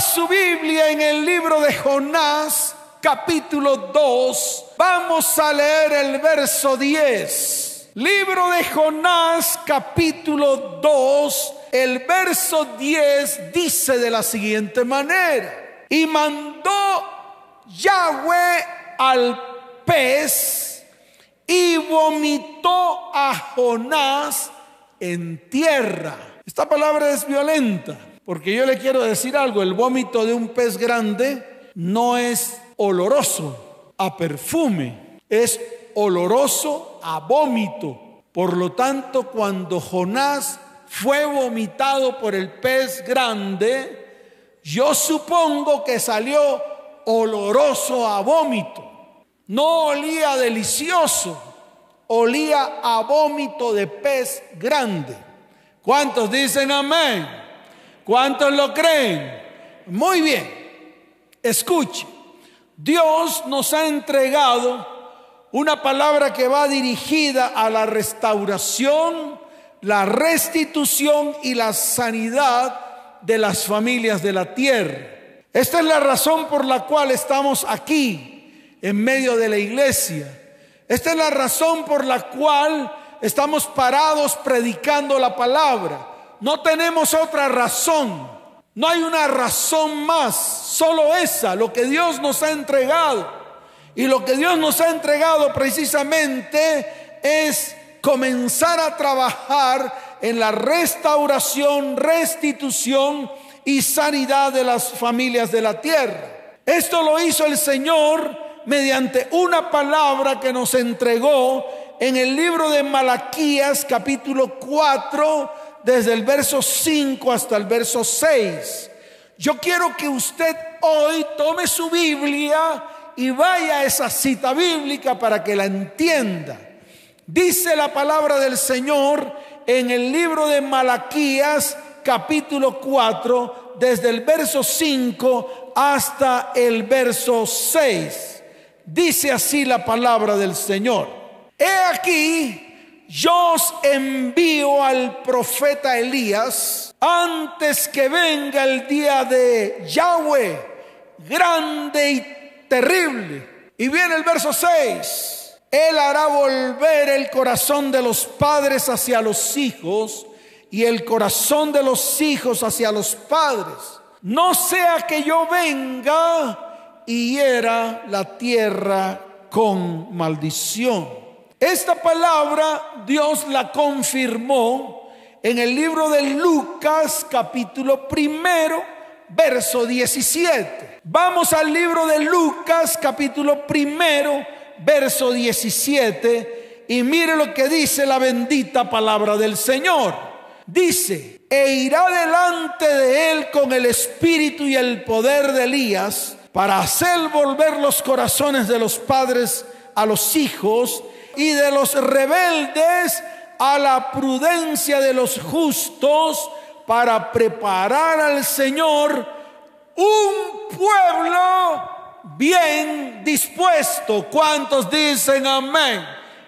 su Biblia en el libro de Jonás, capítulo 2, vamos a leer el verso 10. Libro de Jonás, capítulo 2, el verso 10 dice de la siguiente manera, y mandó Yahweh al pez y vomitó a Jonás en tierra. Esta palabra es violenta, porque yo le quiero decir algo, el vómito de un pez grande no es oloroso a perfume, es oloroso a vómito. Por lo tanto, cuando Jonás fue vomitado por el pez grande, yo supongo que salió oloroso a vómito. No olía delicioso, olía a vómito de pez grande. ¿Cuántos dicen amén? ¿Cuántos lo creen? Muy bien, escuche. Dios nos ha entregado una palabra que va dirigida a la restauración, la restitución y la sanidad de las familias de la tierra. Esta es la razón por la cual estamos aquí en medio de la iglesia. Esta es la razón por la cual estamos parados predicando la palabra. No tenemos otra razón. No hay una razón más, solo esa, lo que Dios nos ha entregado. Y lo que Dios nos ha entregado precisamente es comenzar a trabajar en la restauración, restitución y sanidad de las familias de la tierra. Esto lo hizo el Señor mediante una palabra que nos entregó en el libro de Malaquías capítulo 4 desde el verso 5 hasta el verso 6. Yo quiero que usted hoy tome su Biblia y vaya a esa cita bíblica para que la entienda. Dice la palabra del Señor en el libro de Malaquías capítulo 4 desde el verso 5 hasta el verso 6. Dice así la palabra del Señor. He aquí yo envío al profeta Elías antes que venga el día de Yahweh, grande y terrible. Y viene el verso 6. Él hará volver el corazón de los padres hacia los hijos y el corazón de los hijos hacia los padres. No sea que yo venga y hiera la tierra con maldición. Esta palabra Dios la confirmó en el libro de Lucas capítulo primero, verso 17. Vamos al libro de Lucas capítulo primero, verso 17 y mire lo que dice la bendita palabra del Señor. Dice, e irá delante de él con el espíritu y el poder de Elías para hacer volver los corazones de los padres a los hijos y de los rebeldes a la prudencia de los justos para preparar al Señor un pueblo bien dispuesto. ¿Cuántos dicen amén?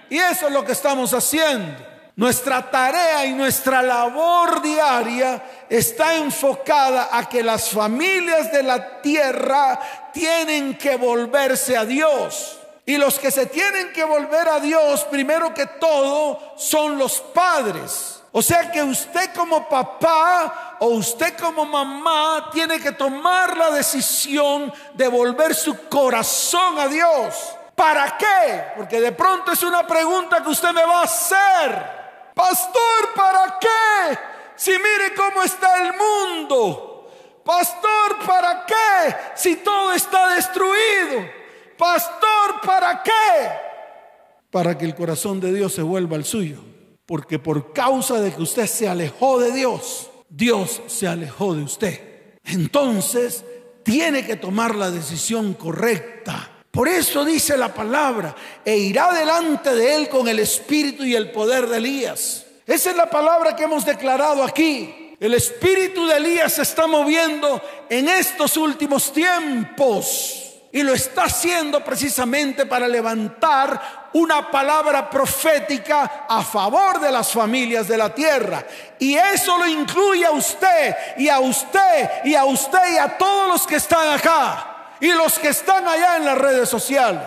Y eso es lo que estamos haciendo. Nuestra tarea y nuestra labor diaria está enfocada a que las familias de la tierra tienen que volverse a Dios. Y los que se tienen que volver a Dios, primero que todo, son los padres. O sea que usted como papá o usted como mamá tiene que tomar la decisión de volver su corazón a Dios. ¿Para qué? Porque de pronto es una pregunta que usted me va a hacer. Pastor, ¿para qué? Si mire cómo está el mundo. Pastor, ¿para qué? Si todo está destruido. Pastor, ¿para qué? Para que el corazón de Dios se vuelva al suyo. Porque por causa de que usted se alejó de Dios, Dios se alejó de usted. Entonces, tiene que tomar la decisión correcta. Por eso dice la palabra, e irá delante de él con el espíritu y el poder de Elías. Esa es la palabra que hemos declarado aquí. El espíritu de Elías se está moviendo en estos últimos tiempos. Y lo está haciendo precisamente para levantar una palabra profética a favor de las familias de la tierra. Y eso lo incluye a usted y a usted y a usted y a todos los que están acá y los que están allá en las redes sociales.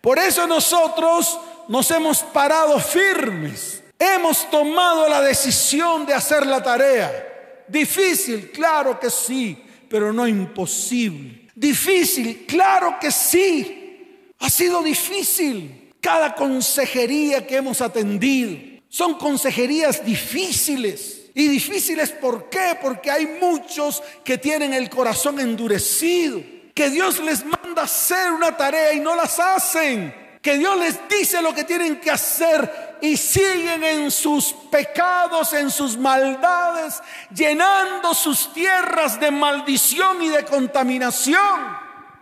Por eso nosotros nos hemos parado firmes. Hemos tomado la decisión de hacer la tarea. Difícil, claro que sí, pero no imposible. Difícil, claro que sí. Ha sido difícil. Cada consejería que hemos atendido son consejerías difíciles. Y difíciles ¿por qué? Porque hay muchos que tienen el corazón endurecido. Que Dios les manda hacer una tarea y no las hacen. Que Dios les dice lo que tienen que hacer y siguen en sus pecados, en sus maldades, llenando sus tierras de maldición y de contaminación.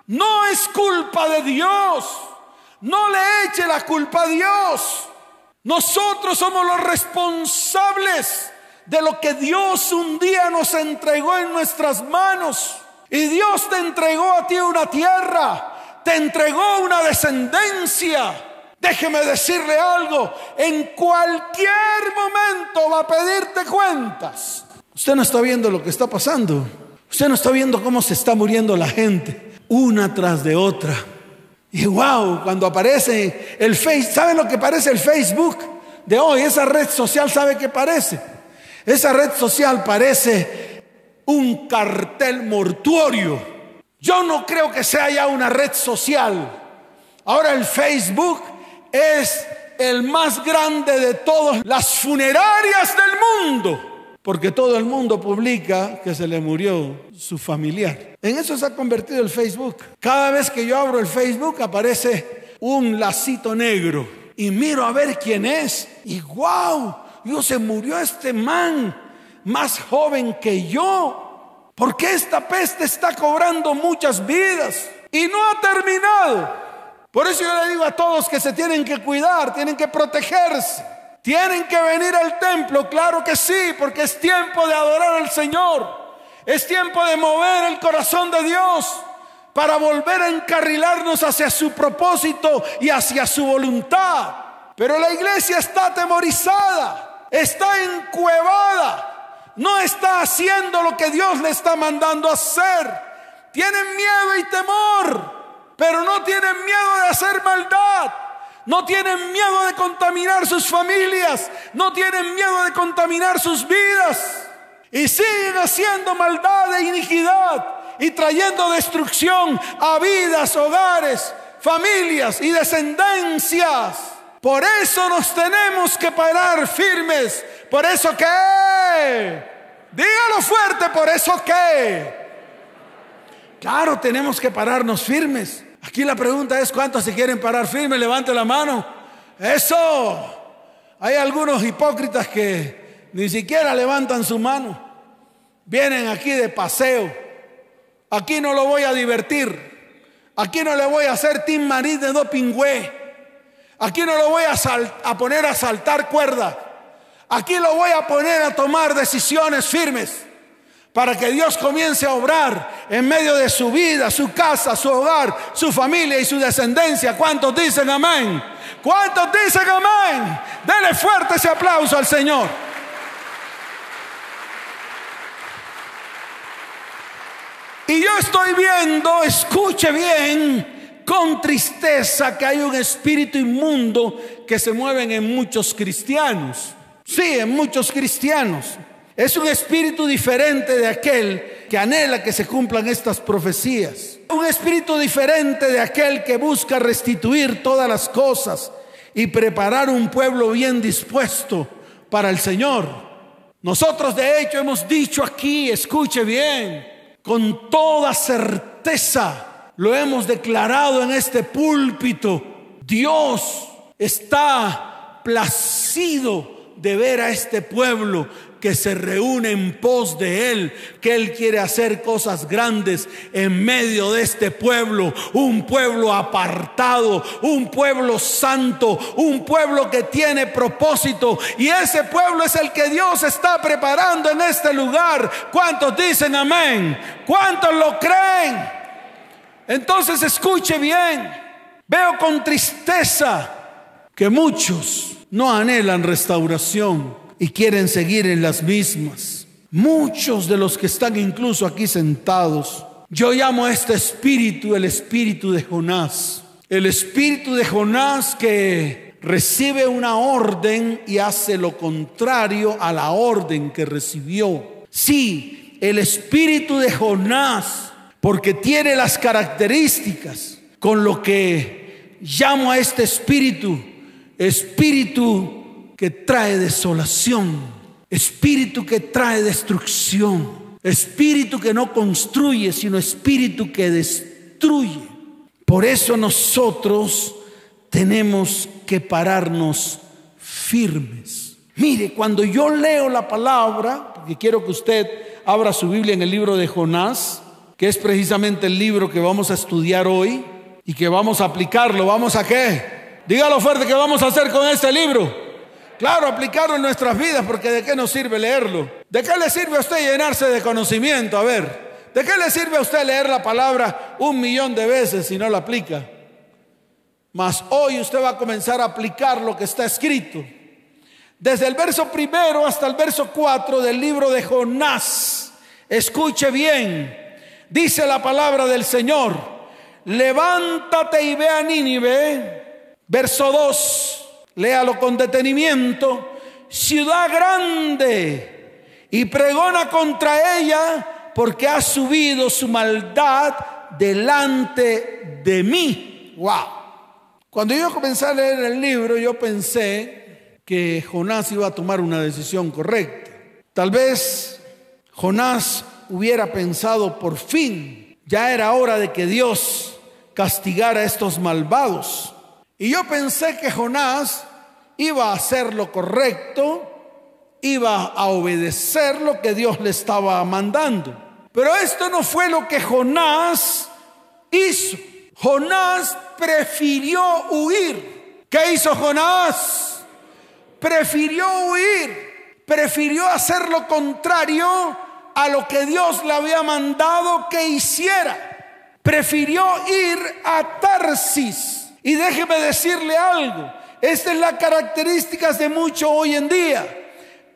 No es culpa de Dios. No le eche la culpa a Dios. Nosotros somos los responsables de lo que Dios un día nos entregó en nuestras manos. Y Dios te entregó a ti una tierra, te entregó una descendencia Déjeme decirle algo, en cualquier momento va a pedirte cuentas. Usted no está viendo lo que está pasando. Usted no está viendo cómo se está muriendo la gente, una tras de otra. Y wow, cuando aparece el Facebook, ¿saben lo que parece el Facebook de hoy? Esa red social, ¿sabe qué parece? Esa red social parece un cartel mortuorio. Yo no creo que sea ya una red social. Ahora el Facebook es el más grande de todas las funerarias del mundo. Porque todo el mundo publica que se le murió su familiar. En eso se ha convertido el Facebook. Cada vez que yo abro el Facebook aparece un lacito negro. Y miro a ver quién es. Y wow, yo se murió este man más joven que yo. Porque esta peste está cobrando muchas vidas. Y no ha terminado. Por eso yo le digo a todos que se tienen que cuidar, tienen que protegerse. Tienen que venir al templo, claro que sí, porque es tiempo de adorar al Señor. Es tiempo de mover el corazón de Dios para volver a encarrilarnos hacia su propósito y hacia su voluntad. Pero la iglesia está atemorizada, está encuevada, no está haciendo lo que Dios le está mandando hacer. Tienen miedo y temor pero no tienen miedo de hacer maldad. No tienen miedo de contaminar sus familias. No tienen miedo de contaminar sus vidas. Y siguen haciendo maldad e iniquidad y trayendo destrucción a vidas, hogares, familias y descendencias. Por eso nos tenemos que parar firmes. Por eso que, dígalo fuerte, por eso que Claro, tenemos que pararnos firmes. Aquí la pregunta es, ¿cuántos se quieren parar firmes? Levante la mano. Eso. Hay algunos hipócritas que ni siquiera levantan su mano. Vienen aquí de paseo. Aquí no lo voy a divertir. Aquí no le voy a hacer Tim Marí de dopingüe. Aquí no lo voy a, poner a saltar cuerda. Aquí lo voy a poner a tomar decisiones firmes para que Dios comience a obrar en medio de su vida, su casa, su hogar, su familia y su descendencia. ¿Cuántos dicen amén? ¿Cuántos dicen amén? Dele fuerte ese aplauso al Señor. Y yo estoy viendo, escuche bien, con tristeza que hay un espíritu inmundo que se mueve en muchos cristianos. Sí, en muchos cristianos. Es un espíritu diferente de aquel que anhela que se cumplan estas profecías. Un espíritu diferente de aquel que busca restituir todas las cosas y preparar un pueblo bien dispuesto para el Señor. Nosotros de hecho hemos dicho aquí, escuche bien, con toda certeza, lo hemos declarado en este púlpito, Dios está placido de ver a este pueblo que se reúne en pos de Él, que Él quiere hacer cosas grandes en medio de este pueblo, un pueblo apartado, un pueblo santo, un pueblo que tiene propósito. Y ese pueblo es el que Dios está preparando en este lugar. ¿Cuántos dicen amén? ¿Cuántos lo creen? Entonces escuche bien, veo con tristeza que muchos no anhelan restauración y quieren seguir en las mismas. Muchos de los que están incluso aquí sentados, yo llamo a este espíritu el espíritu de Jonás. El espíritu de Jonás que recibe una orden y hace lo contrario a la orden que recibió. Sí, el espíritu de Jonás, porque tiene las características con lo que llamo a este espíritu, espíritu que trae desolación, espíritu que trae destrucción, espíritu que no construye, sino espíritu que destruye. Por eso nosotros tenemos que pararnos firmes. Mire, cuando yo leo la palabra, porque quiero que usted abra su Biblia en el libro de Jonás, que es precisamente el libro que vamos a estudiar hoy y que vamos a aplicarlo. ¿Vamos a qué? Dígalo fuerte que vamos a hacer con este libro. Claro, aplicarlo en nuestras vidas, porque ¿de qué nos sirve leerlo? ¿De qué le sirve a usted llenarse de conocimiento? A ver, ¿de qué le sirve a usted leer la palabra un millón de veces si no la aplica? Mas hoy usted va a comenzar a aplicar lo que está escrito. Desde el verso primero hasta el verso cuatro del libro de Jonás. Escuche bien. Dice la palabra del Señor. Levántate y ve a Nínive. Verso 2. Léalo con detenimiento. Ciudad grande. Y pregona contra ella porque ha subido su maldad delante de mí. Wow. Cuando yo comencé a leer el libro, yo pensé que Jonás iba a tomar una decisión correcta. Tal vez Jonás hubiera pensado, por fin, ya era hora de que Dios castigara a estos malvados. Y yo pensé que Jonás iba a hacer lo correcto, iba a obedecer lo que Dios le estaba mandando. Pero esto no fue lo que Jonás hizo. Jonás prefirió huir. ¿Qué hizo Jonás? Prefirió huir, prefirió hacer lo contrario a lo que Dios le había mandado que hiciera. Prefirió ir a Tarsis. Y déjeme decirle algo, esta es la característica de muchos hoy en día.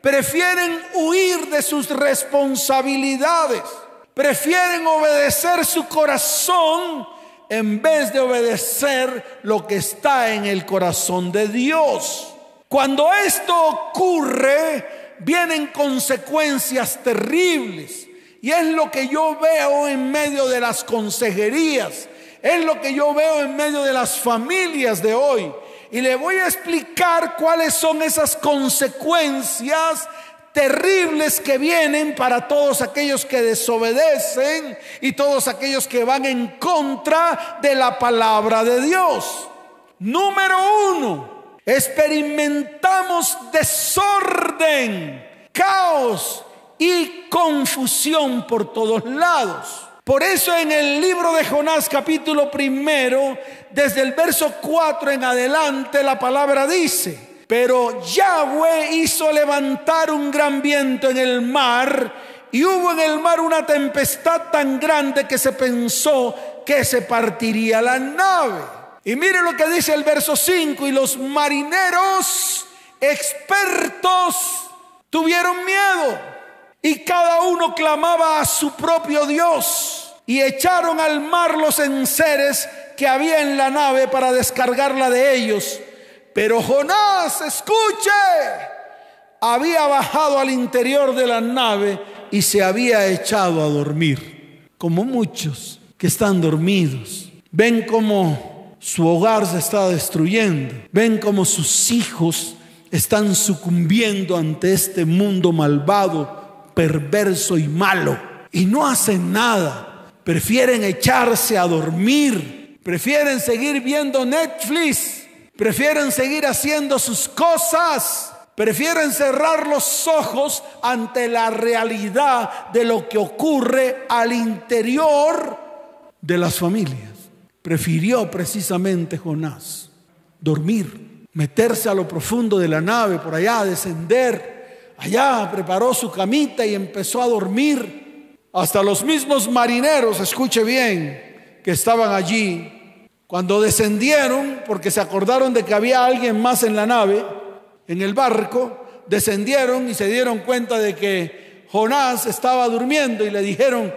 Prefieren huir de sus responsabilidades, prefieren obedecer su corazón en vez de obedecer lo que está en el corazón de Dios. Cuando esto ocurre, vienen consecuencias terribles. Y es lo que yo veo en medio de las consejerías. Es lo que yo veo en medio de las familias de hoy. Y le voy a explicar cuáles son esas consecuencias terribles que vienen para todos aquellos que desobedecen y todos aquellos que van en contra de la palabra de Dios. Número uno, experimentamos desorden, caos y confusión por todos lados. Por eso en el libro de Jonás capítulo primero, desde el verso 4 en adelante, la palabra dice, pero Yahweh hizo levantar un gran viento en el mar y hubo en el mar una tempestad tan grande que se pensó que se partiría la nave. Y mire lo que dice el verso 5, y los marineros expertos tuvieron miedo y cada uno clamaba a su propio Dios y echaron al mar los enseres que había en la nave para descargarla de ellos pero Jonás, escuche, había bajado al interior de la nave y se había echado a dormir, como muchos que están dormidos. Ven como su hogar se está destruyendo, ven como sus hijos están sucumbiendo ante este mundo malvado, perverso y malo. Y no hacen nada, prefieren echarse a dormir, prefieren seguir viendo Netflix. Prefieren seguir haciendo sus cosas, prefieren cerrar los ojos ante la realidad de lo que ocurre al interior de las familias. Prefirió precisamente Jonás dormir, meterse a lo profundo de la nave, por allá, descender. Allá preparó su camita y empezó a dormir. Hasta los mismos marineros, escuche bien, que estaban allí, cuando descendieron, porque se acordaron de que había alguien más en la nave, en el barco, descendieron y se dieron cuenta de que Jonás estaba durmiendo y le dijeron,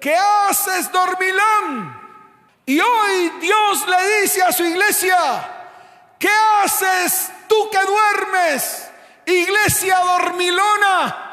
¿qué haces dormilón? Y hoy Dios le dice a su iglesia, ¿qué haces tú que duermes? Iglesia dormilona,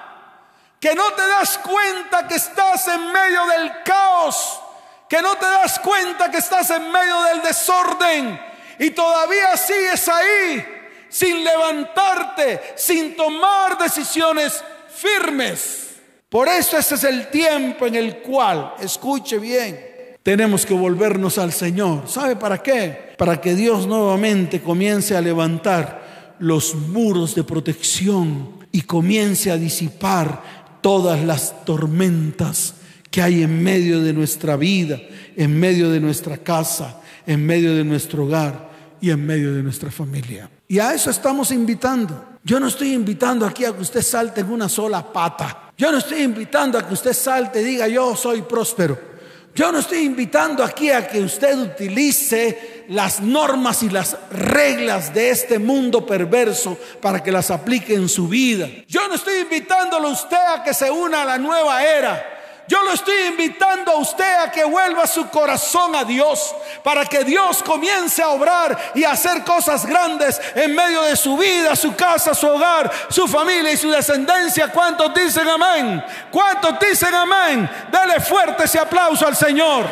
que no te das cuenta que estás en medio del caos, que no te das cuenta que estás en medio del desorden y todavía sigues ahí sin levantarte, sin tomar decisiones firmes. Por eso ese es el tiempo en el cual, escuche bien, tenemos que volvernos al Señor. ¿Sabe para qué? Para que Dios nuevamente comience a levantar los muros de protección y comience a disipar todas las tormentas que hay en medio de nuestra vida, en medio de nuestra casa, en medio de nuestro hogar y en medio de nuestra familia. Y a eso estamos invitando. Yo no estoy invitando aquí a que usted salte en una sola pata. Yo no estoy invitando a que usted salte y diga yo soy próspero. Yo no estoy invitando aquí a que usted utilice las normas y las reglas de este mundo perverso para que las aplique en su vida. Yo no estoy invitándolo a usted a que se una a la nueva era. Yo lo estoy invitando a usted a que vuelva su corazón a Dios para que Dios comience a obrar y a hacer cosas grandes en medio de su vida, su casa, su hogar, su familia y su descendencia. ¿Cuántos dicen amén? ¿Cuántos dicen amén? Dale fuerte ese aplauso al Señor.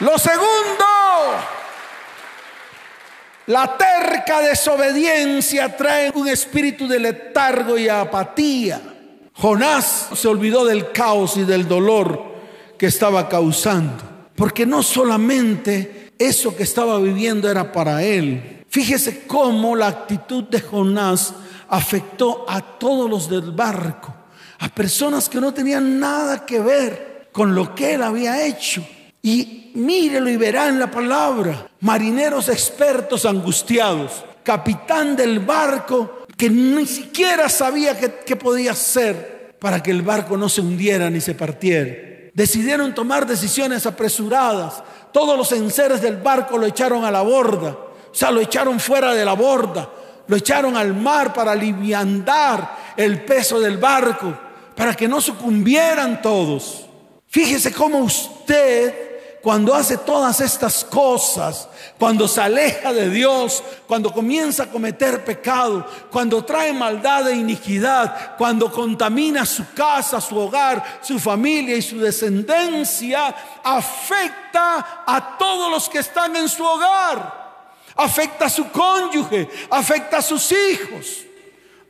Lo segundo, la terca desobediencia trae un espíritu de letargo y apatía. Jonás se olvidó del caos y del dolor que estaba causando, porque no solamente eso que estaba viviendo era para él. Fíjese cómo la actitud de Jonás afectó a todos los del barco, a personas que no tenían nada que ver con lo que él había hecho. Y mírelo y verá en la palabra, marineros expertos angustiados, capitán del barco que ni siquiera sabía qué, podía hacer para que el barco no se hundiera ni se partiera. Decidieron tomar decisiones apresuradas. Todos los enseres del barco lo echaron a la borda, o sea, lo echaron fuera de la borda, lo echaron al mar para aliviandar el peso del barco, para que no sucumbieran todos. Fíjese cómo usted cuando hace todas estas cosas, cuando se aleja de Dios, cuando comienza a cometer pecado, cuando trae maldad e iniquidad, cuando contamina su casa, su hogar, su familia y su descendencia, afecta a todos los que están en su hogar, afecta a su cónyuge, afecta a sus hijos.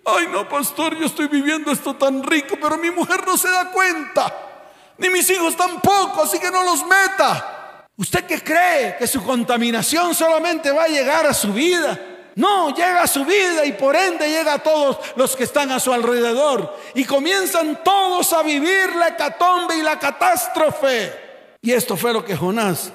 Ay, no, pastor, yo estoy viviendo esto tan rico, pero mi mujer no se da cuenta ni mis hijos tampoco, así que no los meta. ¿Usted qué cree? ¿Que su contaminación solamente va a llegar a su vida? No, llega a su vida y por ende llega a todos los que están a su alrededor. Y comienzan todos a vivir la hecatombe y la catástrofe. Y esto fue lo que Jonás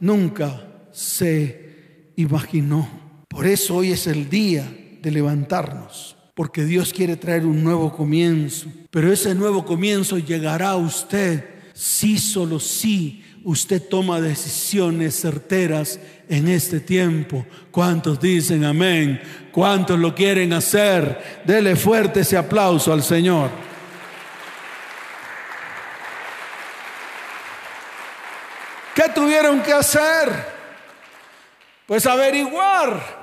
nunca se imaginó. Por eso hoy es el día de levantarnos porque Dios quiere traer un nuevo comienzo. Pero ese nuevo comienzo llegará a usted si solo si usted toma decisiones certeras en este tiempo. ¿Cuántos dicen amén? ¿Cuántos lo quieren hacer? Dele fuerte ese aplauso al Señor. ¿Qué tuvieron que hacer? Pues averiguar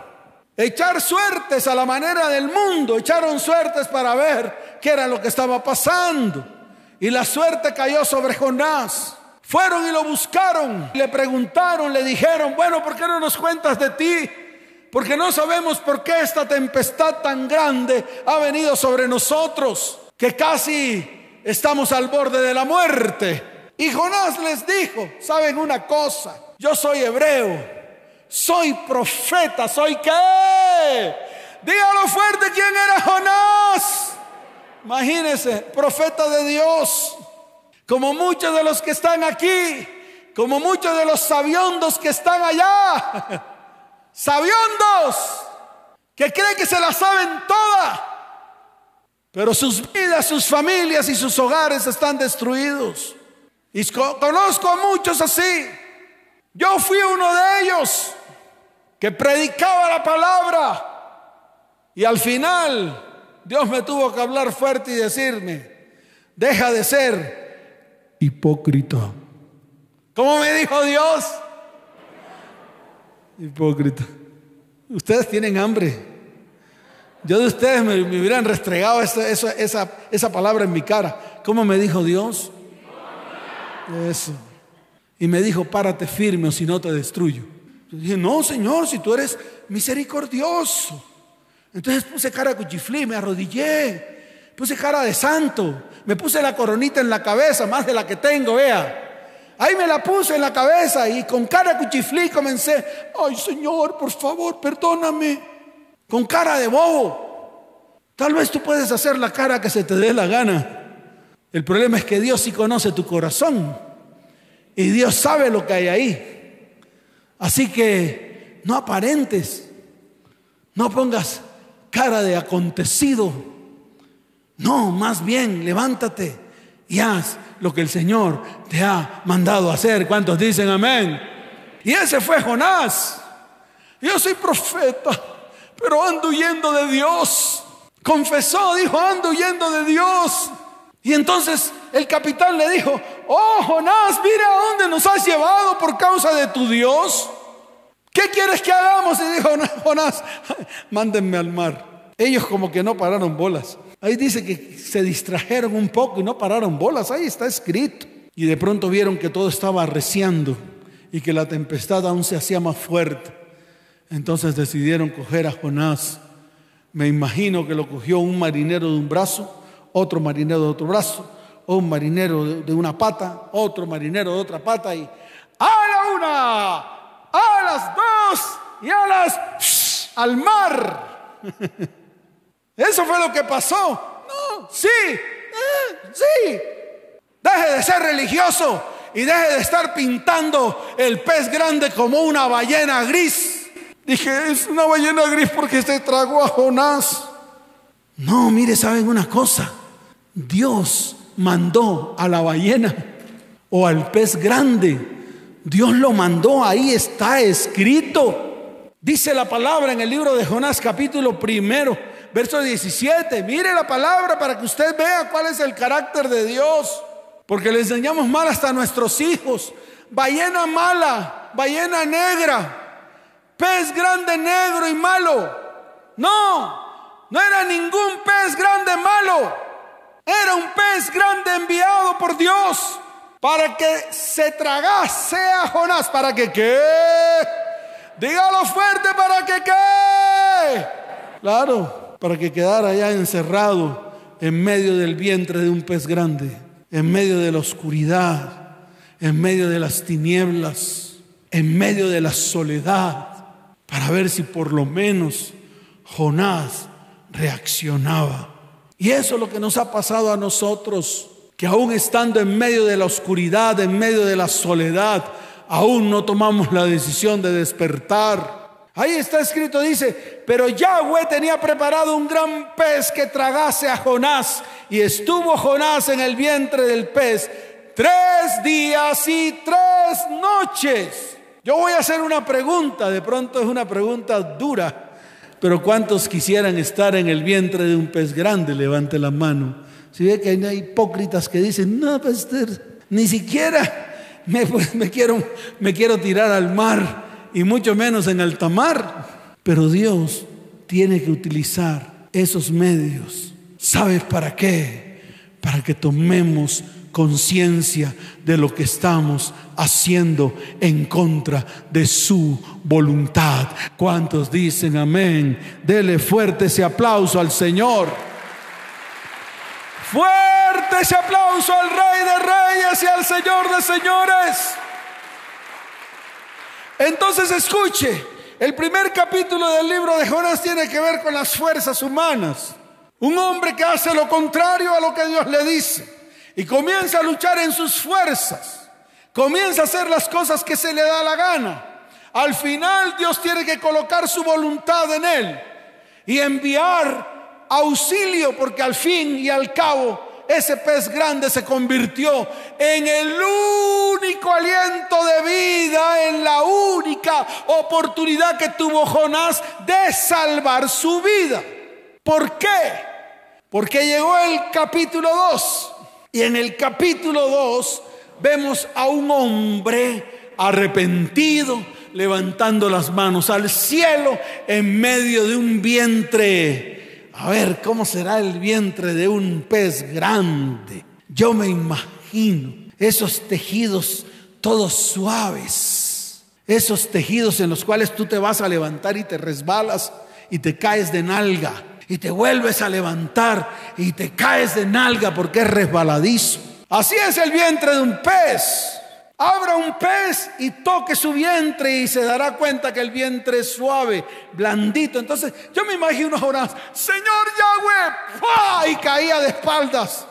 echar suertes a la manera del mundo, echaron suertes para ver qué era lo que estaba pasando. Y la suerte cayó sobre Jonás. Fueron y lo buscaron, le preguntaron, le dijeron, bueno, ¿por qué no nos cuentas de ti? Porque no sabemos por qué esta tempestad tan grande ha venido sobre nosotros, que casi estamos al borde de la muerte. Y Jonás les dijo, ¿saben una cosa? Yo soy hebreo soy profeta, soy qué. Dígalo fuerte quién era Jonás. Imagínense, profeta de Dios. Como muchos de los que están aquí, como muchos de los sabiondos que están allá. Sabiondos que creen que se la saben toda. Pero sus vidas, sus familias y sus hogares están destruidos. Y conozco a muchos así. Yo fui uno de ellos que predicaba la palabra y al final Dios me tuvo que hablar fuerte y decirme, deja de ser hipócrita. ¿Cómo me dijo Dios? Hipócrita. Ustedes tienen hambre. Yo de ustedes me, hubieran restregado esa, esa, esa palabra en mi cara. ¿Cómo me dijo Dios? Eso. Y me dijo, párate firme o si no te destruyo. Dije, no, Señor, si tú eres misericordioso. Entonces puse cara de cuchiflí, me arrodillé, puse cara de santo, me puse la coronita en la cabeza, más de la que tengo, vea. Ahí me la puse en la cabeza y con cara de cuchiflí comencé, ay Señor, por favor, perdóname, con cara de bobo. Tal vez tú puedes hacer la cara que se te dé la gana. El problema es que Dios sí conoce tu corazón y Dios sabe lo que hay ahí. Así que no aparentes, no pongas cara de acontecido. No, más bien levántate y haz lo que el Señor te ha mandado hacer. ¿Cuántos dicen amén? Y ese fue Jonás. Yo soy profeta, pero ando huyendo de Dios. Confesó, dijo, ando huyendo de Dios. Y entonces el capitán le dijo, oh Jonás, mira a dónde nos has llevado por causa de tu Dios. ¿Qué quieres que hagamos? Y dijo Jonás, mándenme al mar. Ellos como que no pararon bolas. Ahí dice que se distrajeron un poco y no pararon bolas. Ahí está escrito. Y de pronto vieron que todo estaba arreciando y que la tempestad aún se hacía más fuerte. Entonces decidieron coger a Jonás. Me imagino que lo cogió un marinero de un brazo otro marinero de otro brazo, un marinero de una pata, otro marinero de otra pata y a la una, a las dos y a las al mar. Eso fue lo que pasó. No, sí, eh, sí. Deje de ser religioso y deje de estar pintando el pez grande como una ballena gris. Dije, es una ballena gris porque se tragó a Jonás. No, mire, saben una cosa. Dios mandó a la ballena o al pez grande. Dios lo mandó, ahí está escrito. Dice la palabra en el libro de Jonás capítulo primero, verso 17. Mire la palabra para que usted vea cuál es el carácter de Dios. Porque le enseñamos mal hasta nuestros hijos. Ballena mala, ballena negra, pez grande negro y malo. No, no era ningún pez grande malo. Era un pez grande enviado por Dios para que se tragase a Jonás. ¿Para que qué? Dígalo fuerte, ¿para que qué? Claro, para que quedara allá encerrado en medio del vientre de un pez grande, en medio de la oscuridad, en medio de las tinieblas, en medio de la soledad, para ver si por lo menos Jonás reaccionaba. Y eso es lo que nos ha pasado a nosotros, que aún estando en medio de la oscuridad, en medio de la soledad, aún no tomamos la decisión de despertar. Ahí está escrito, dice, pero Yahweh tenía preparado un gran pez que tragase a Jonás y estuvo Jonás en el vientre del pez tres días y tres noches. Yo voy a hacer una pregunta, de pronto es una pregunta dura. Pero ¿cuántos quisieran estar en el vientre de un pez grande? Levante la mano. Si ve que hay hipócritas que dicen, no, pastor, ni siquiera me, pues, quiero, me quiero tirar al mar y mucho menos en alta mar. Pero Dios tiene que utilizar esos medios. ¿Sabes para qué? Para que tomemos conciencia de lo que estamos haciendo en contra de su voluntad. ¿Cuántos dicen amén? Dele fuerte ese aplauso al Señor. Fuerte ese aplauso al Rey de Reyes y al Señor de Señores. Entonces escuche, el primer capítulo del libro de Jonás tiene que ver con las fuerzas humanas. Un hombre que hace lo contrario a lo que Dios le dice y comienza a luchar en sus fuerzas, comienza a hacer las cosas que se le da la gana. Al final Dios tiene que colocar su voluntad en él y enviar auxilio porque al fin y al cabo ese pez grande se convirtió en el único aliento de vida, en la única oportunidad que tuvo Jonás de salvar su vida. ¿Por qué? Porque llegó el capítulo 2 y en el capítulo 2 vemos a un hombre arrepentido levantando las manos al cielo en medio de un vientre. A ver, ¿cómo será el vientre de un pez grande? Yo me imagino esos tejidos todos suaves, esos tejidos en los cuales tú te vas a levantar y te resbalas y te caes de nalga y te vuelves a levantar y te caes de nalga porque es resbaladizo. Así es el vientre de un pez. Abra un pez y toque su vientre y se dará cuenta que el vientre es suave, blandito. Entonces yo me imagino ahora, Señor Yahweh, y caía de espaldas.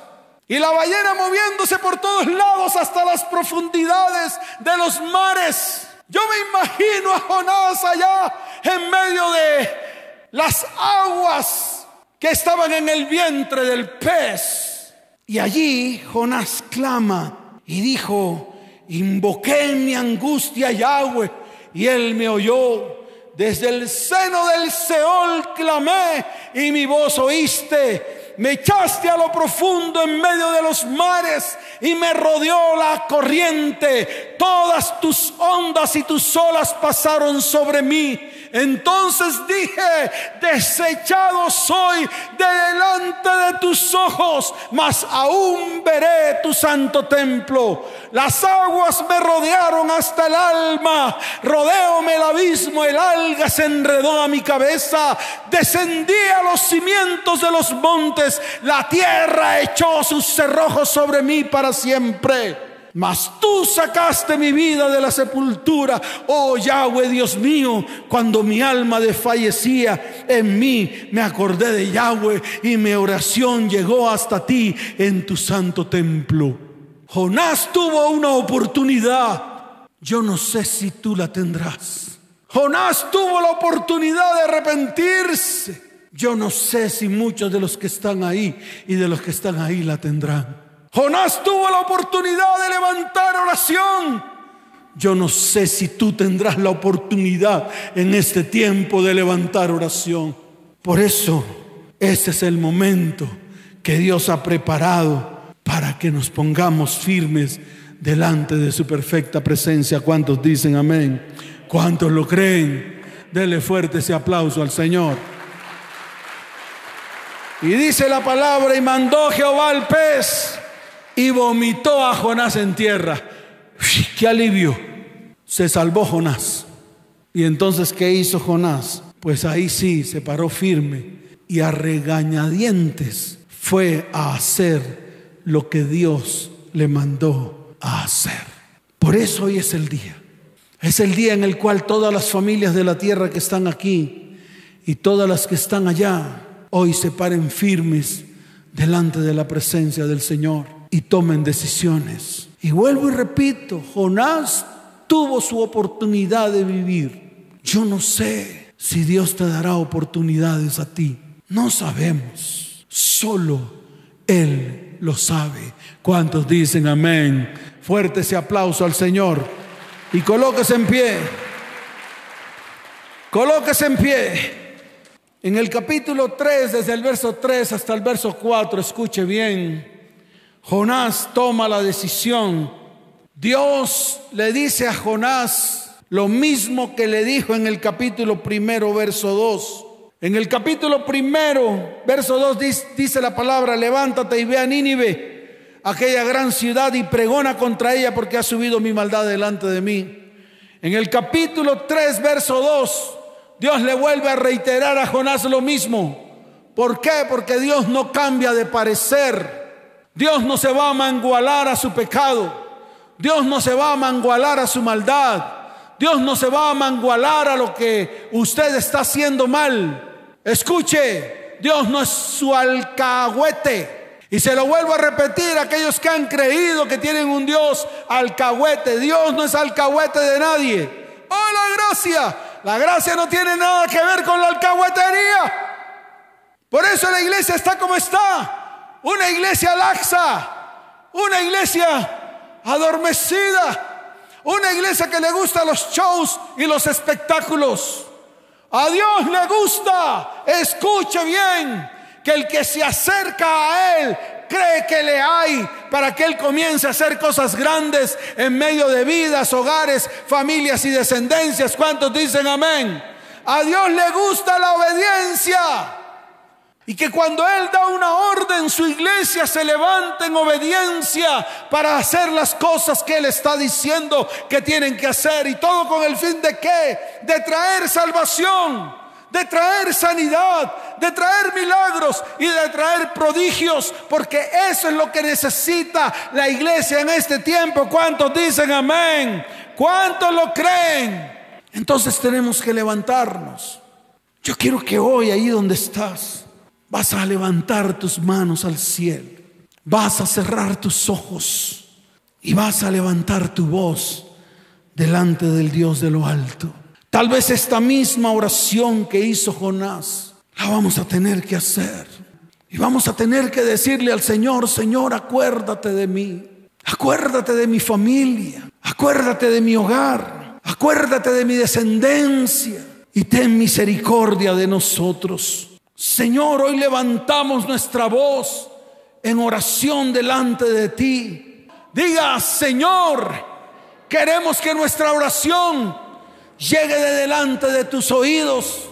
Y la ballena moviéndose por todos lados hasta las profundidades de los mares. Yo me imagino a Jonás allá en medio de las aguas que estaban en el vientre del pez. Y allí Jonás clama y dijo, Invoqué en mi angustia Yahweh y él me oyó. Desde el seno del Seol clamé y mi voz oíste. Me echaste a lo profundo en medio de los mares y me rodeó la corriente. Todas tus ondas y tus olas pasaron sobre mí. Entonces dije, desechado soy de delante de tus ojos, mas aún veré tu santo templo. Las aguas me rodearon hasta el alma, rodeóme el abismo, el alga se enredó a mi cabeza, descendí a los cimientos de los montes, la tierra echó sus cerrojos sobre mí para siempre. Mas tú sacaste mi vida de la sepultura, oh Yahweh Dios mío, cuando mi alma desfallecía en mí, me acordé de Yahweh y mi oración llegó hasta ti en tu santo templo. Jonás tuvo una oportunidad, yo no sé si tú la tendrás. Jonás tuvo la oportunidad de arrepentirse. Yo no sé si muchos de los que están ahí y de los que están ahí la tendrán. Jonás tuvo la oportunidad de levantar oración. Yo no sé si tú tendrás la oportunidad en este tiempo de levantar oración. Por eso, ese es el momento que Dios ha preparado para que nos pongamos firmes delante de su perfecta presencia. ¿Cuántos dicen amén? ¿Cuántos lo creen? Dele fuerte ese aplauso al Señor. Y dice la palabra, y mandó Jehová al pez y vomitó a Jonás en tierra. ¡Qué alivio! Se salvó Jonás. Y entonces, ¿qué hizo Jonás? Pues ahí sí se paró firme y a regañadientes fue a hacer lo que Dios le mandó a hacer. Por eso hoy es el día. Es el día en el cual todas las familias de la tierra que están aquí y todas las que están allá, hoy se paren firmes delante de la presencia del Señor y tomen decisiones. Y vuelvo y repito, Jonás tuvo su oportunidad de vivir. Yo no sé si Dios te dará oportunidades a ti. No sabemos. Solo Él lo sabe. ¿Cuántos dicen amén? Fuerte ese aplauso al Señor. Y colóquese en pie. Colóquese en pie. En el capítulo 3, desde el verso 3 hasta el verso 4, escuche bien. Jonás toma la decisión. Dios le dice a Jonás lo mismo que le dijo en el capítulo primero, verso 2. En el capítulo primero, verso 2 dice, la palabra, levántate y ve a Nínive, aquella gran ciudad, y pregona contra ella porque ha subido mi maldad delante de mí. En el capítulo 3, verso 2, Dios le vuelve a reiterar a Jonás lo mismo. ¿Por qué? Porque Dios no cambia de parecer. Dios no se va a mangualar a su pecado. Dios no se va a mangualar a su maldad. Dios no se va a mangualar a lo que usted está haciendo mal. Escuche, Dios no es su alcahuete. Y se lo vuelvo a repetir, aquellos que han creído que tienen un Dios alcahuete. Dios no es alcahuete de nadie. Oh, la gracia. La gracia no tiene nada que ver con la alcahuetería. Por eso la iglesia está como está. una iglesia laxa, una iglesia adormecida, una iglesia que le gusta los shows y los espectáculos. A Dios le gusta, escuche bien, que el que se acerca a Él cree que le hay para que Él comience a hacer cosas grandes en medio de vidas, hogares, familias y descendencias. ¿Cuántos dicen amén? A Dios le gusta la obediencia. Y que cuando Él da una orden, su iglesia se levanta en obediencia para hacer las cosas que Él está diciendo que tienen que hacer. Y todo con el fin de qué? De traer salvación, de traer sanidad, de traer milagros y de traer prodigios. Porque eso es lo que necesita la iglesia en este tiempo. ¿Cuántos dicen amén? ¿Cuántos lo creen? Entonces tenemos que levantarnos. Yo quiero que hoy, ahí donde estás, Vas a levantar tus manos al cielo. Vas a cerrar tus ojos y vas a levantar tu voz delante del Dios de lo alto. Tal vez esta misma oración que hizo Jonás la vamos a tener que hacer. Y vamos a tener que decirle al Señor, Señor, acuérdate de mí. Acuérdate de mi familia. Acuérdate de mi hogar. Acuérdate de mi descendencia. Y ten misericordia de nosotros. Señor, hoy levantamos nuestra voz en oración delante de ti. Diga, Señor, queremos que nuestra oración llegue de delante de tus oídos.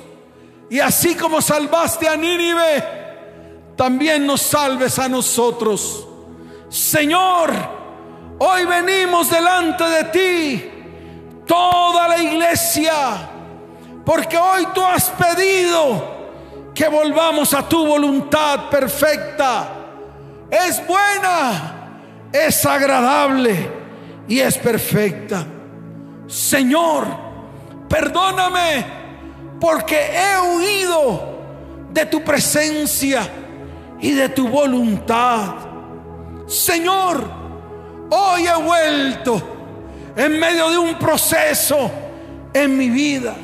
Y así como salvaste a Nínive, también nos salves a nosotros. Señor, hoy venimos delante de ti, toda la iglesia, porque hoy tú has pedido que volvamos a tu voluntad perfecta. Es buena, es agradable y es perfecta. Señor, perdóname porque he huido de tu presencia y de tu voluntad. Señor, hoy he vuelto en medio de un proceso en mi vida,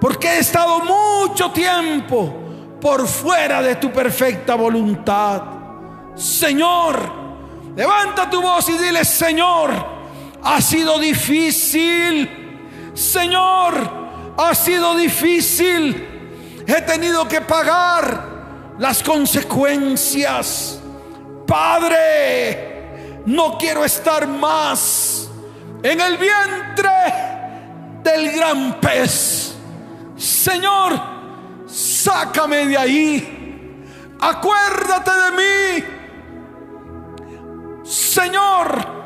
porque he estado mucho tiempo por fuera de tu perfecta voluntad. Señor, levanta tu voz y dile, Señor, ha sido difícil. Señor, ha sido difícil. He tenido que pagar las consecuencias. Padre, no quiero estar más en el vientre del gran pez. Señor, sácame de ahí, acuérdate de mí. Señor,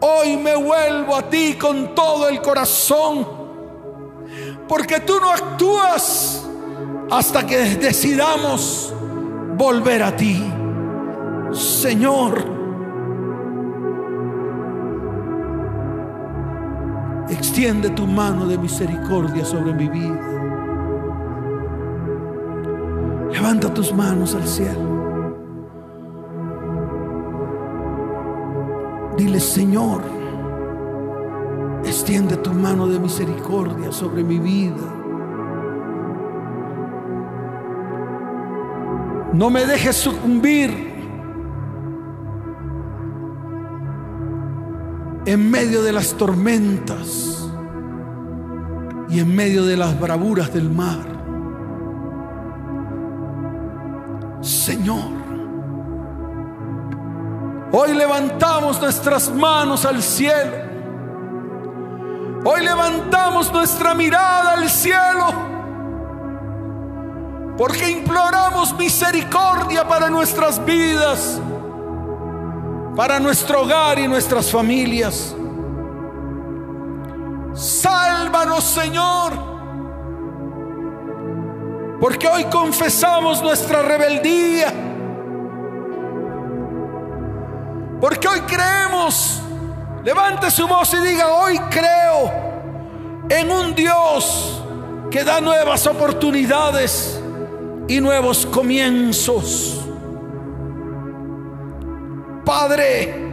hoy me vuelvo a ti con todo el corazón, porque tú no actúas hasta que decidamos volver a ti. Señor, extiende tu mano de misericordia sobre mi vida. Levanta tus manos al cielo. Dile, Señor, extiende tu mano de misericordia sobre mi vida. No me dejes sucumbir en medio de las tormentas y en medio de las bravuras del mar. Señor. Hoy levantamos nuestras manos al cielo. Hoy levantamos nuestra mirada al cielo. Porque imploramos misericordia para nuestras vidas, para nuestro hogar y nuestras familias. Sálvanos, Señor porque hoy confesamos nuestra rebeldía. Porque hoy creemos. Levante su voz y diga, hoy creo en un Dios que da nuevas oportunidades y nuevos comienzos. Padre,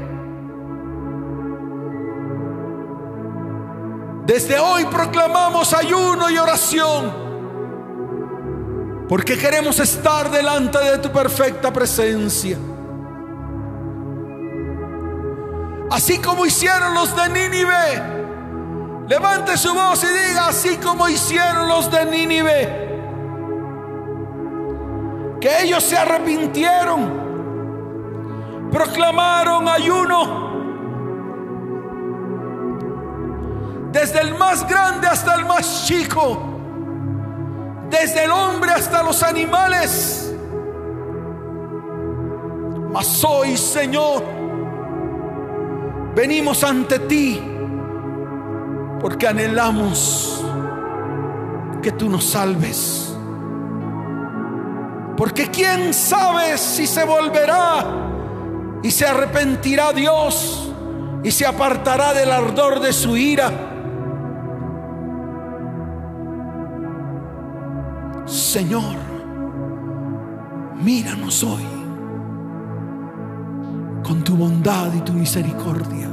desde hoy proclamamos ayuno y oración porque queremos estar delante de tu perfecta presencia. Así como hicieron los de Nínive. Levante su voz y diga, así como hicieron los de Nínive. Que ellos se arrepintieron. Proclamaron ayuno. Desde el más grande hasta el más chico. Desde el hombre hasta los animales. Mas hoy, Señor, venimos ante ti porque anhelamos que tú nos salves. Porque quién sabe si se volverá y se arrepentirá Dios y se apartará del ardor de su ira. Señor, míranos hoy con tu bondad y tu misericordia.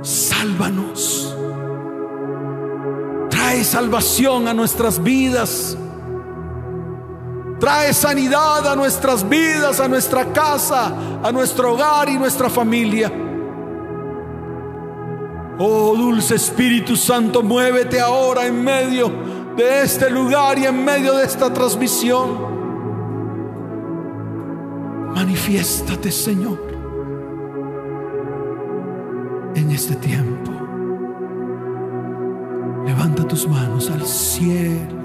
Sálvanos. Trae salvación a nuestras vidas. Trae sanidad a nuestras vidas, a nuestra casa, a nuestro hogar y nuestra familia. Oh dulce Espíritu Santo, muévete ahora en medio de este lugar y en medio de esta transmisión. Manifiéstate, Señor, en este tiempo. Levanta tus manos al cielo.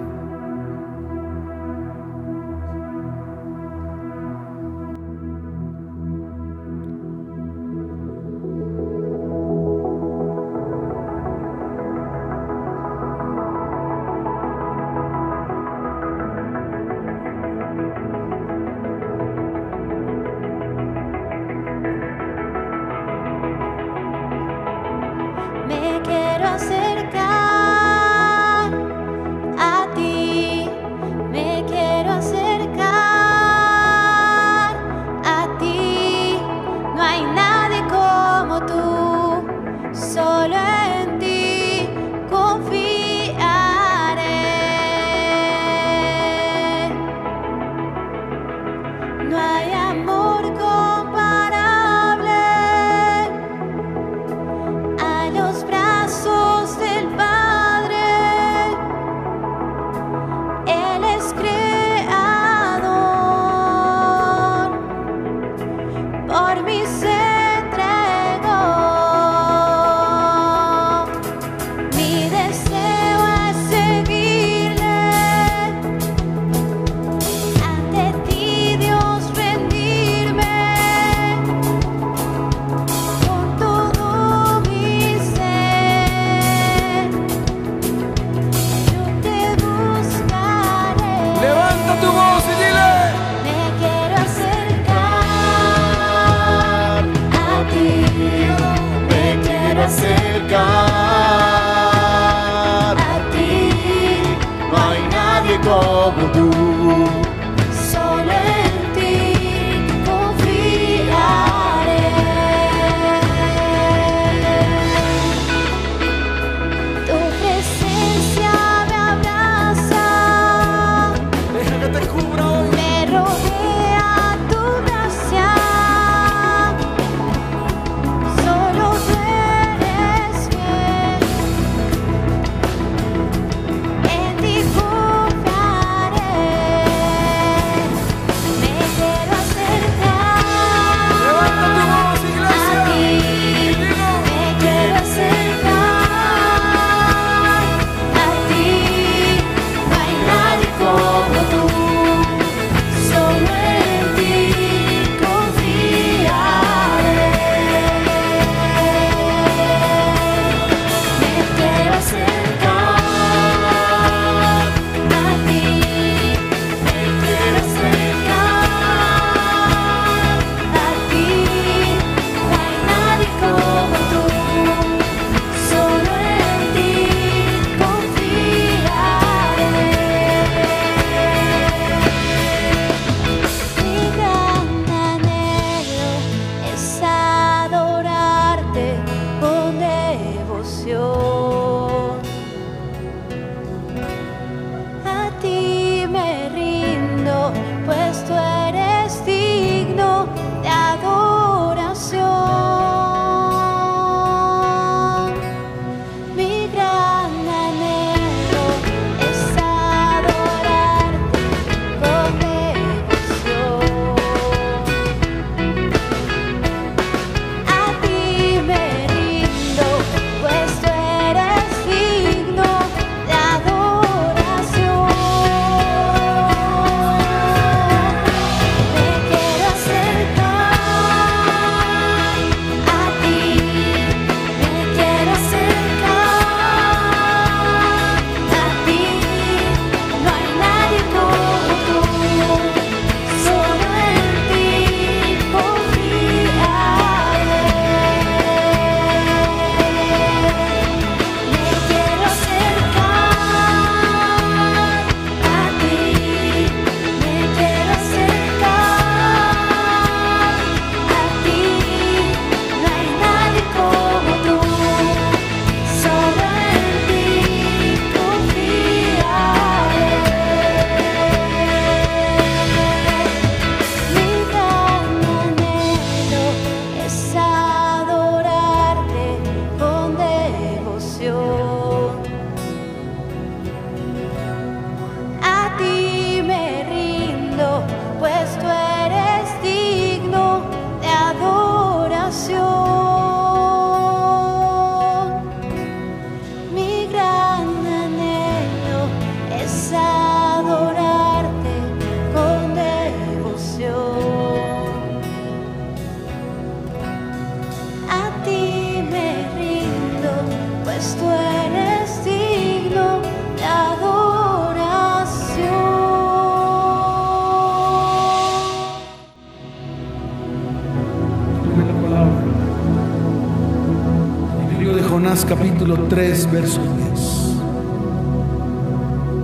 Capítulo 3, verso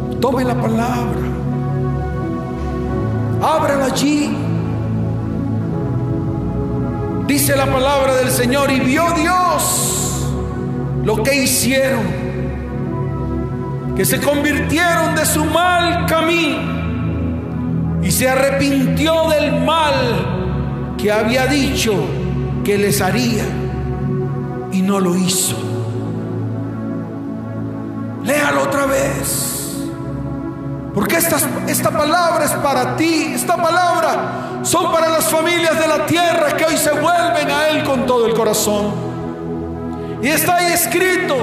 10. Tome la palabra. Ábrala allí. Dice la palabra del Señor y vio Dios lo que hicieron, que se convirtieron de su mal camino y se arrepintió del mal que había dicho que les haría y no lo hizo. Esta, palabra es para ti. Esta palabra son para las familias de la tierra que hoy se vuelven a Él con todo el corazón. Y está ahí escrito.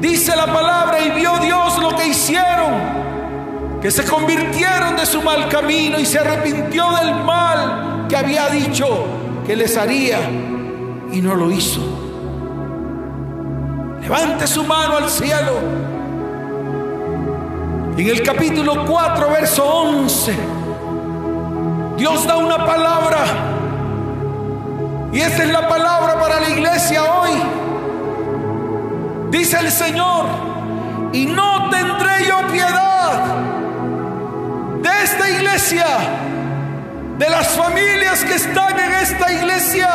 Dice la palabra y vio Dios lo que hicieron. Que se convirtieron de su mal camino y se arrepintió del mal que había dicho que les haría y no lo hizo. Levante su mano al cielo en el capítulo 4, verso 11, Dios da una palabra. Y esta es la palabra para la iglesia hoy. Dice el Señor, y no tendré yo piedad de esta iglesia, de las familias que están en esta iglesia,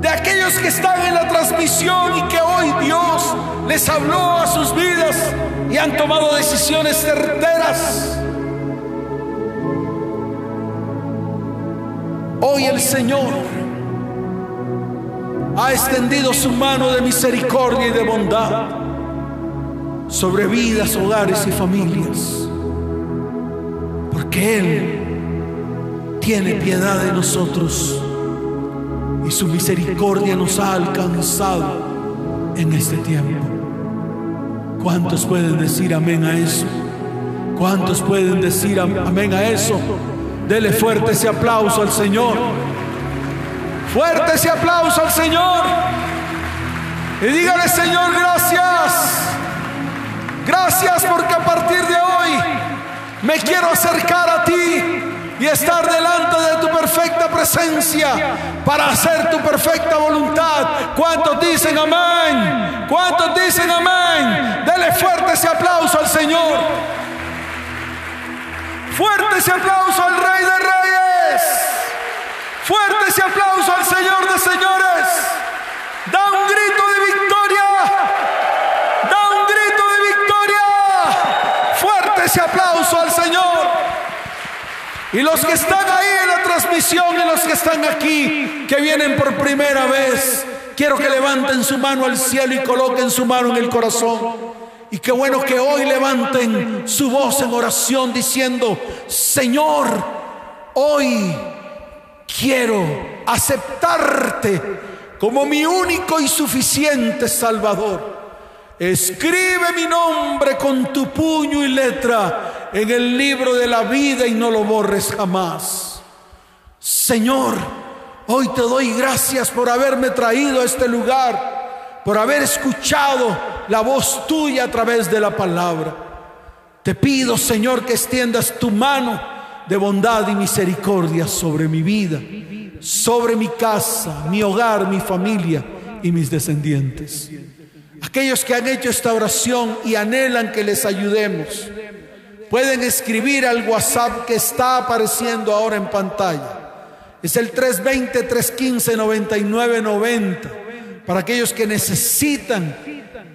de aquellos que están en la transmisión y que hoy Dios les habló a sus vidas y han tomado decisiones certeras. Hoy el Señor ha extendido su mano de misericordia y de bondad sobre vidas, hogares y familias. Porque Él tiene piedad de nosotros y su misericordia nos ha alcanzado en este tiempo. ¿Cuántos pueden decir amén a eso? ¿Cuántos pueden decir amén a eso? Dele fuerte ese aplauso al Señor. Fuerte ese aplauso al Señor. Y dígale, Señor, gracias. Gracias porque a partir de hoy me quiero acercar a ti y estar delante de tu perfecta presencia para hacer tu perfecta voluntad. ¿Cuántos dicen amén? ¿Cuántos dicen amén? Fuerte ese aplauso al Señor. Fuerte ese aplauso al Rey de Reyes. Fuerte ese aplauso al Señor de Señores. Da un grito de victoria. Da un grito de victoria. Fuerte ese aplauso al Señor. Y los que están ahí en la transmisión y los que están aquí, que vienen por primera vez, quiero que levanten su mano al cielo y coloquen su mano en el corazón. Y qué bueno que hoy levanten su voz en oración diciendo, Señor, hoy quiero aceptarte como mi único y suficiente Salvador. Escribe mi nombre con tu puño y letra en el libro de la vida y no lo borres jamás. Señor, hoy te doy gracias por haberme traído a este lugar, por haber escuchado la voz tuya a través de la palabra. Te pido, Señor, que extiendas tu mano de bondad y misericordia sobre mi vida, sobre mi casa, mi hogar, mi familia y mis descendientes. Aquellos que han hecho esta oración y anhelan que les ayudemos, pueden escribir al WhatsApp que está apareciendo ahora en pantalla. Es el 320-315-9990 para aquellos que necesitan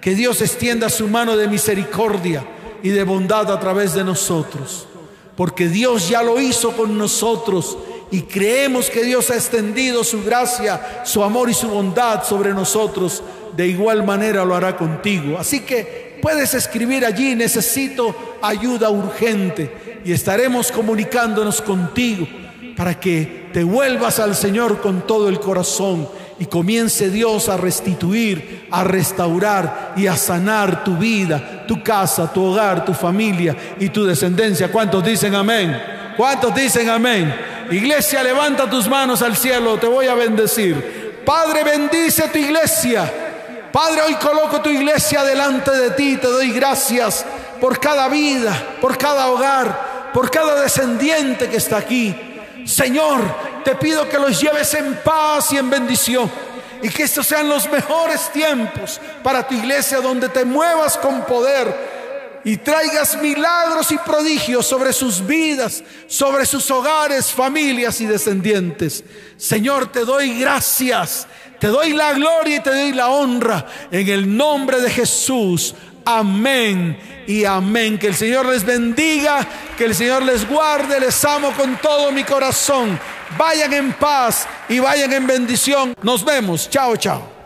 que Dios extienda su mano de misericordia y de bondad a través de nosotros. Porque Dios ya lo hizo con nosotros y creemos que Dios ha extendido su gracia, su amor y su bondad sobre nosotros de igual manera lo hará contigo. Así que puedes escribir allí, necesito ayuda urgente y estaremos comunicándonos contigo para que te vuelvas al Señor con todo el corazón y comience Dios a restituir, a restaurar y a sanar tu vida, tu casa, tu hogar, tu familia y tu descendencia. ¿Cuántos dicen amén? ¿Cuántos dicen amén? Iglesia, levanta tus manos al cielo, te voy a bendecir. Padre, bendice tu iglesia. Padre, hoy coloco tu iglesia delante de ti. Te doy gracias por cada vida, por cada hogar, por cada descendiente que está aquí. Señor, te pido que los lleves en paz y en bendición y que estos sean los mejores tiempos para tu iglesia donde te muevas con poder y traigas milagros y prodigios sobre sus vidas, sobre sus hogares, familias y descendientes. Señor, te doy gracias, te doy la gloria y te doy la honra en el nombre de Jesús. Amén y amén. Que el Señor les bendiga, que el Señor les guarde, les amo con todo mi corazón. Vayan en paz y vayan en bendición. Nos vemos. Chao, chao.